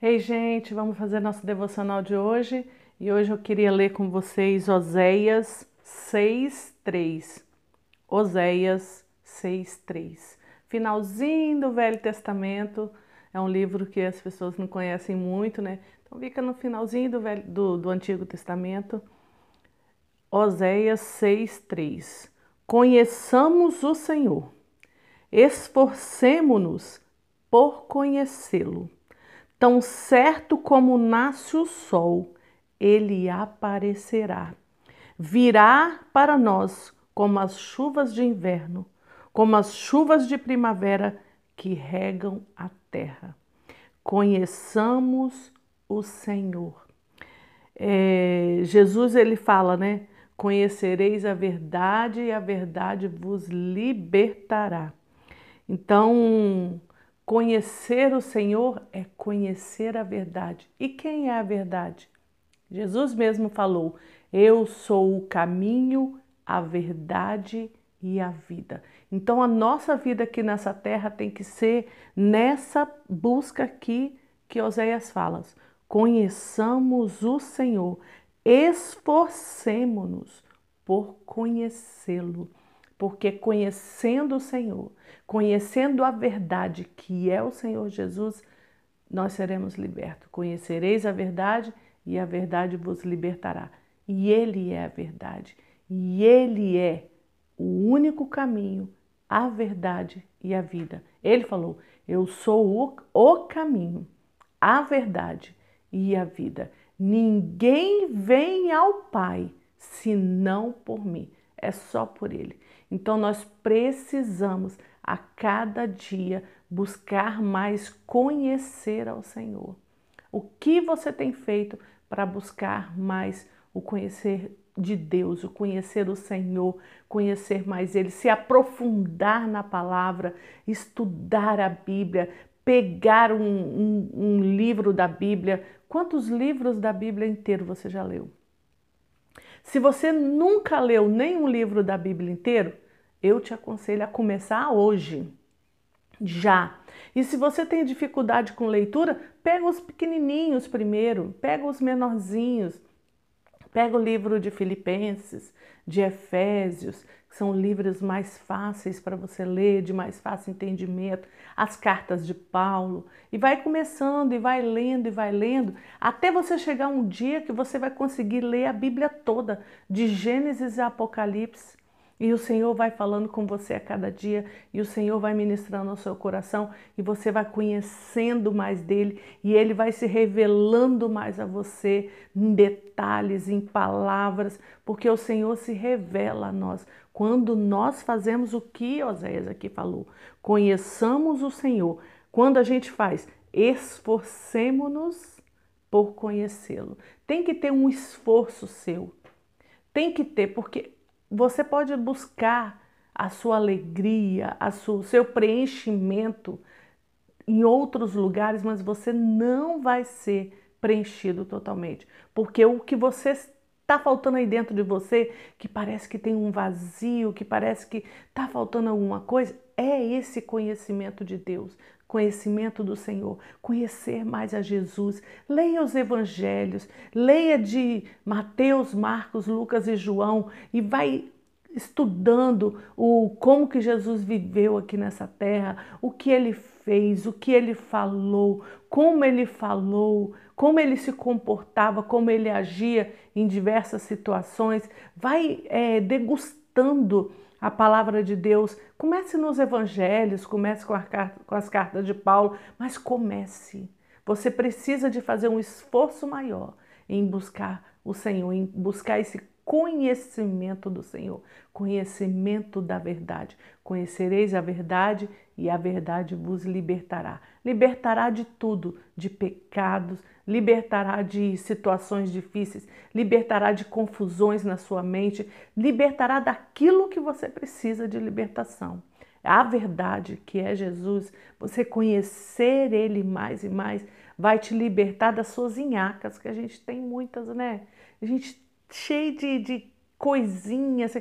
Ei, gente, vamos fazer nosso devocional de hoje e hoje eu queria ler com vocês Oséias 6:3. Oséias 6:3. Finalzinho do Velho Testamento, é um livro que as pessoas não conhecem muito, né? Então fica no finalzinho do, Velho, do, do Antigo Testamento. Oséias 6:3. Conheçamos o Senhor, esforcemo-nos por conhecê-lo Tão certo como nasce o sol, ele aparecerá. Virá para nós como as chuvas de inverno, como as chuvas de primavera que regam a terra. Conheçamos o Senhor. É, Jesus ele fala, né? Conhecereis a verdade e a verdade vos libertará. Então, Conhecer o Senhor é conhecer a verdade. E quem é a verdade? Jesus mesmo falou: Eu sou o caminho, a verdade e a vida. Então a nossa vida aqui nessa terra tem que ser nessa busca aqui que Oséias fala. Conheçamos o Senhor, esforcemo-nos por conhecê-lo porque conhecendo o Senhor, conhecendo a verdade que é o Senhor Jesus, nós seremos libertos. Conhecereis a verdade e a verdade vos libertará. E Ele é a verdade, e Ele é o único caminho, a verdade e a vida. Ele falou: Eu sou o, o caminho, a verdade e a vida. Ninguém vem ao Pai senão por mim. É só por Ele. Então nós precisamos a cada dia buscar mais conhecer ao Senhor. O que você tem feito para buscar mais o conhecer de Deus, o conhecer o Senhor, conhecer mais Ele, se aprofundar na palavra, estudar a Bíblia, pegar um, um, um livro da Bíblia. Quantos livros da Bíblia inteiro você já leu? Se você nunca leu nenhum livro da Bíblia inteiro, eu te aconselho a começar hoje, já. E se você tem dificuldade com leitura, pega os pequenininhos primeiro, pega os menorzinhos, pega o livro de Filipenses, de Efésios, são livros mais fáceis para você ler, de mais fácil entendimento, as cartas de Paulo, e vai começando e vai lendo e vai lendo, até você chegar um dia que você vai conseguir ler a Bíblia toda, de Gênesis a Apocalipse. E o Senhor vai falando com você a cada dia, e o Senhor vai ministrando ao seu coração, e você vai conhecendo mais dele, e ele vai se revelando mais a você em detalhes, em palavras, porque o Senhor se revela a nós. Quando nós fazemos o que Oséias aqui falou, conheçamos o Senhor. Quando a gente faz, esforcemos-nos por conhecê-lo. Tem que ter um esforço seu. Tem que ter, porque você pode buscar a sua alegria, a o seu preenchimento em outros lugares, mas você não vai ser preenchido totalmente, porque o que você está faltando aí dentro de você, que parece que tem um vazio, que parece que está faltando alguma coisa, é esse conhecimento de Deus, conhecimento do Senhor, conhecer mais a Jesus. Leia os evangelhos, leia de Mateus, Marcos, Lucas e João e vai estudando o como que Jesus viveu aqui nessa terra, o que ele fez, o que ele falou, como ele falou, como ele se comportava, como ele agia em diversas situações. Vai é, degustando a palavra de Deus. Comece nos evangelhos, comece com, com as cartas de Paulo, mas comece. Você precisa de fazer um esforço maior em buscar o Senhor, em buscar esse conhecimento do Senhor, conhecimento da verdade. Conhecereis a verdade e a verdade vos libertará. Libertará de tudo, de pecados, libertará de situações difíceis, libertará de confusões na sua mente, libertará daquilo que você precisa de libertação. A verdade que é Jesus, você conhecer Ele mais e mais, vai te libertar das suas inhacas, que a gente tem muitas, né? A gente cheio de, de coisinhas.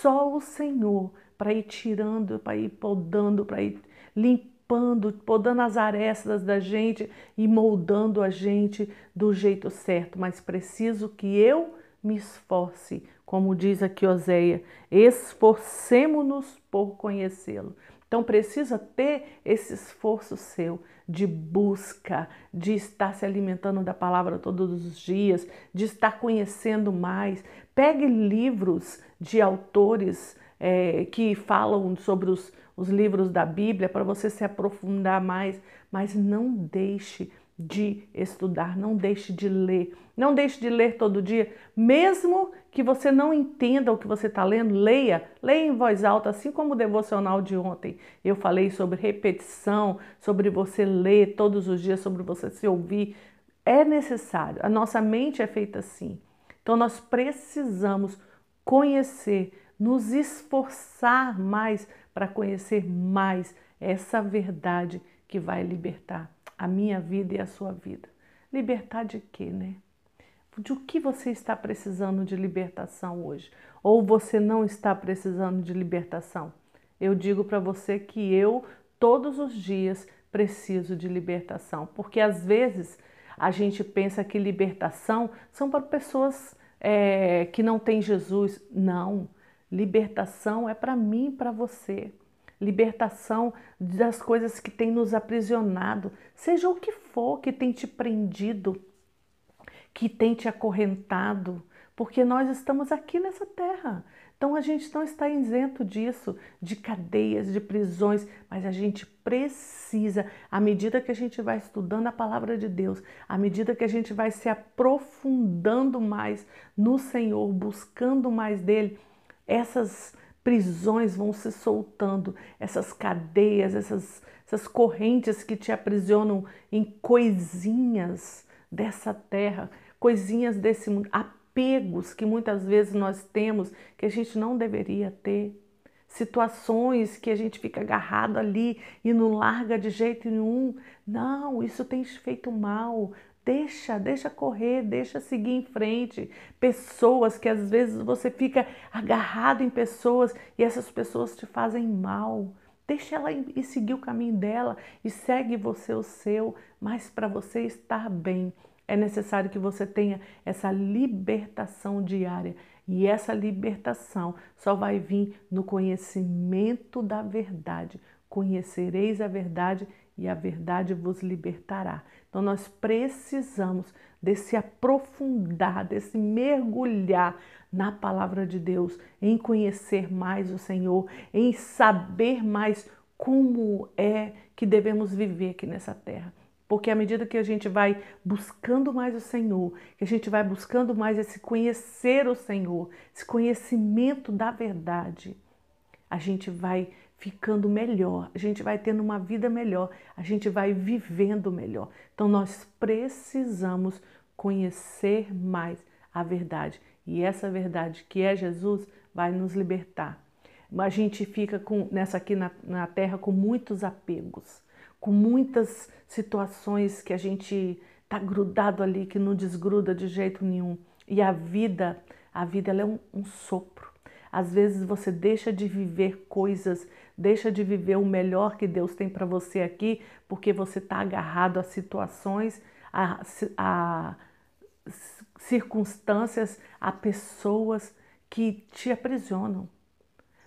Só o Senhor para ir tirando, para ir podando, para ir limpando limpando, podando as arestas da gente e moldando a gente do jeito certo, mas preciso que eu me esforce, como diz aqui Oséia, esforcemo-nos por conhecê-lo. Então precisa ter esse esforço seu de busca, de estar se alimentando da palavra todos os dias, de estar conhecendo mais. Pegue livros de autores é, que falam sobre os, os livros da Bíblia para você se aprofundar mais, mas não deixe de estudar, não deixe de ler, não deixe de ler todo dia, mesmo que você não entenda o que você está lendo, leia, leia em voz alta, assim como o devocional de ontem. Eu falei sobre repetição, sobre você ler todos os dias, sobre você se ouvir. É necessário, a nossa mente é feita assim. Então nós precisamos conhecer, nos esforçar mais para conhecer mais essa verdade que vai libertar a minha vida e a sua vida. Libertar de quê, né? De o que você está precisando de libertação hoje? Ou você não está precisando de libertação? Eu digo para você que eu, todos os dias, preciso de libertação, porque às vezes a gente pensa que libertação são para pessoas é, que não têm Jesus. Não, libertação é para mim e para você libertação das coisas que tem nos aprisionado, seja o que for que tem te prendido, que tem te acorrentado, porque nós estamos aqui nessa terra. Então a gente não está isento disso, de cadeias, de prisões, mas a gente precisa, à medida que a gente vai estudando a palavra de Deus, à medida que a gente vai se aprofundando mais no Senhor, buscando mais dele, essas prisões vão se soltando, essas cadeias, essas, essas correntes que te aprisionam em coisinhas dessa terra, coisinhas desse mundo, apegos que muitas vezes nós temos que a gente não deveria ter. Situações que a gente fica agarrado ali e não larga de jeito nenhum. Não, isso tem te feito mal. Deixa, deixa correr, deixa seguir em frente. Pessoas que às vezes você fica agarrado em pessoas e essas pessoas te fazem mal. Deixa ela ir seguir o caminho dela e segue você o seu, mas para você estar bem, é necessário que você tenha essa libertação diária. E essa libertação só vai vir no conhecimento da verdade. Conhecereis a verdade e a verdade vos libertará. Então nós precisamos desse aprofundar, desse mergulhar na palavra de Deus, em conhecer mais o Senhor, em saber mais como é que devemos viver aqui nessa terra. Porque à medida que a gente vai buscando mais o Senhor, que a gente vai buscando mais esse conhecer o Senhor, esse conhecimento da verdade, a gente vai ficando melhor, a gente vai tendo uma vida melhor, a gente vai vivendo melhor. Então nós precisamos conhecer mais a verdade e essa verdade que é Jesus vai nos libertar. A gente fica com, nessa aqui na, na terra com muitos apegos, com muitas situações que a gente tá grudado ali, que não desgruda de jeito nenhum. E a vida, a vida ela é um, um sopro. Às vezes você deixa de viver coisas Deixa de viver o melhor que Deus tem para você aqui, porque você está agarrado a situações, a, a circunstâncias, a pessoas que te aprisionam.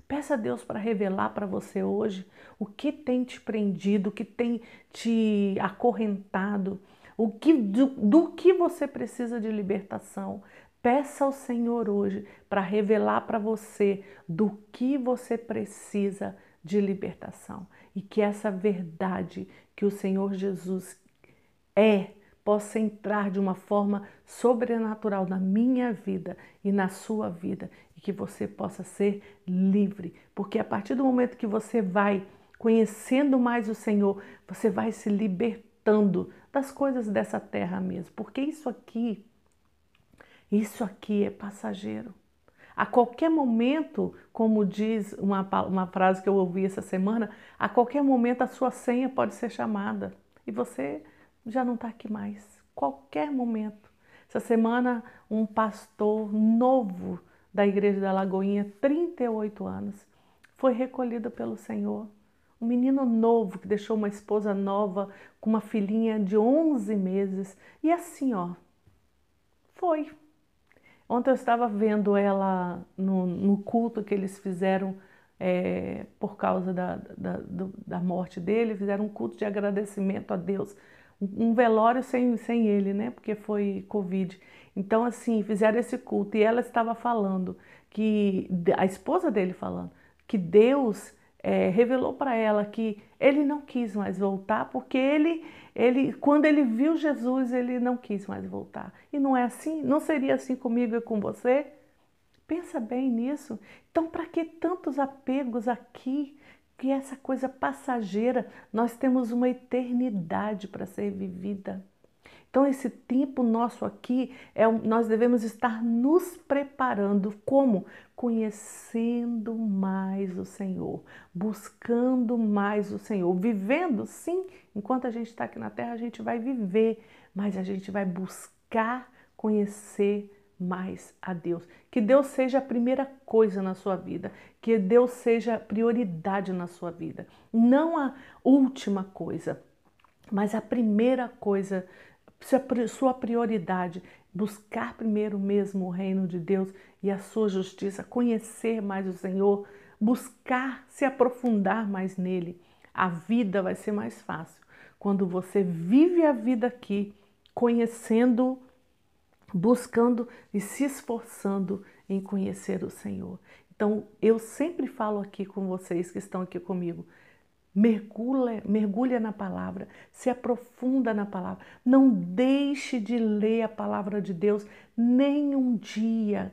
Peça a Deus para revelar para você hoje o que tem te prendido, o que tem te acorrentado, o que, do, do que você precisa de libertação. Peça ao Senhor hoje para revelar para você do que você precisa de libertação. E que essa verdade que o Senhor Jesus é possa entrar de uma forma sobrenatural na minha vida e na sua vida. E que você possa ser livre, porque a partir do momento que você vai conhecendo mais o Senhor, você vai se libertando das coisas dessa terra mesmo, porque isso aqui isso aqui é passageiro. A qualquer momento, como diz uma, uma frase que eu ouvi essa semana, a qualquer momento a sua senha pode ser chamada e você já não está aqui mais. Qualquer momento. Essa semana, um pastor novo da Igreja da Lagoinha, 38 anos, foi recolhido pelo Senhor. Um menino novo que deixou uma esposa nova com uma filhinha de 11 meses. E assim, ó, foi. Ontem eu estava vendo ela no, no culto que eles fizeram é, por causa da, da, da, morte dele, fizeram um culto de agradecimento a Deus. Um, um velório sem, sem ele, né? Porque foi Covid. Então, assim, fizeram esse culto e ela estava falando que, a esposa dele falando, que Deus é, revelou para ela que ele não quis mais voltar, porque ele, ele, quando ele viu Jesus, ele não quis mais voltar. E não é assim? Não seria assim comigo e com você? Pensa bem nisso. Então, para que tantos apegos aqui? Que essa coisa passageira, nós temos uma eternidade para ser vivida. Então, esse tempo nosso aqui, é, nós devemos estar nos preparando. Como? Conhecendo mais o Senhor, buscando mais o Senhor, vivendo, sim, enquanto a gente está aqui na terra, a gente vai viver, mas a gente vai buscar conhecer mais a Deus. Que Deus seja a primeira coisa na sua vida, que Deus seja prioridade na sua vida, não a última coisa, mas a primeira coisa sua prioridade, buscar primeiro mesmo o reino de Deus e a sua justiça, conhecer mais o Senhor, buscar se aprofundar mais nele, a vida vai ser mais fácil. Quando você vive a vida aqui, conhecendo, buscando e se esforçando em conhecer o Senhor. Então, eu sempre falo aqui com vocês que estão aqui comigo, Mergulha, mergulha na palavra, se aprofunda na palavra. Não deixe de ler a palavra de Deus nem um dia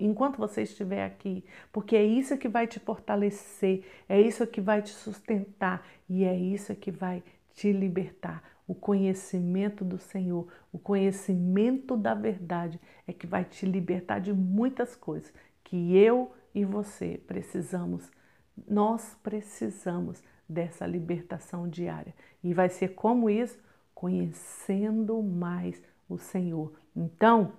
enquanto você estiver aqui, porque é isso que vai te fortalecer, é isso que vai te sustentar e é isso que vai te libertar. O conhecimento do Senhor, o conhecimento da verdade é que vai te libertar de muitas coisas que eu e você precisamos. Nós precisamos dessa libertação diária. E vai ser como isso? Conhecendo mais o Senhor. Então,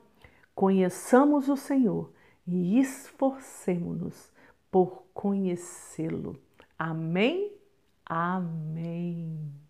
conheçamos o Senhor e esforcemos-nos por conhecê-lo. Amém? Amém.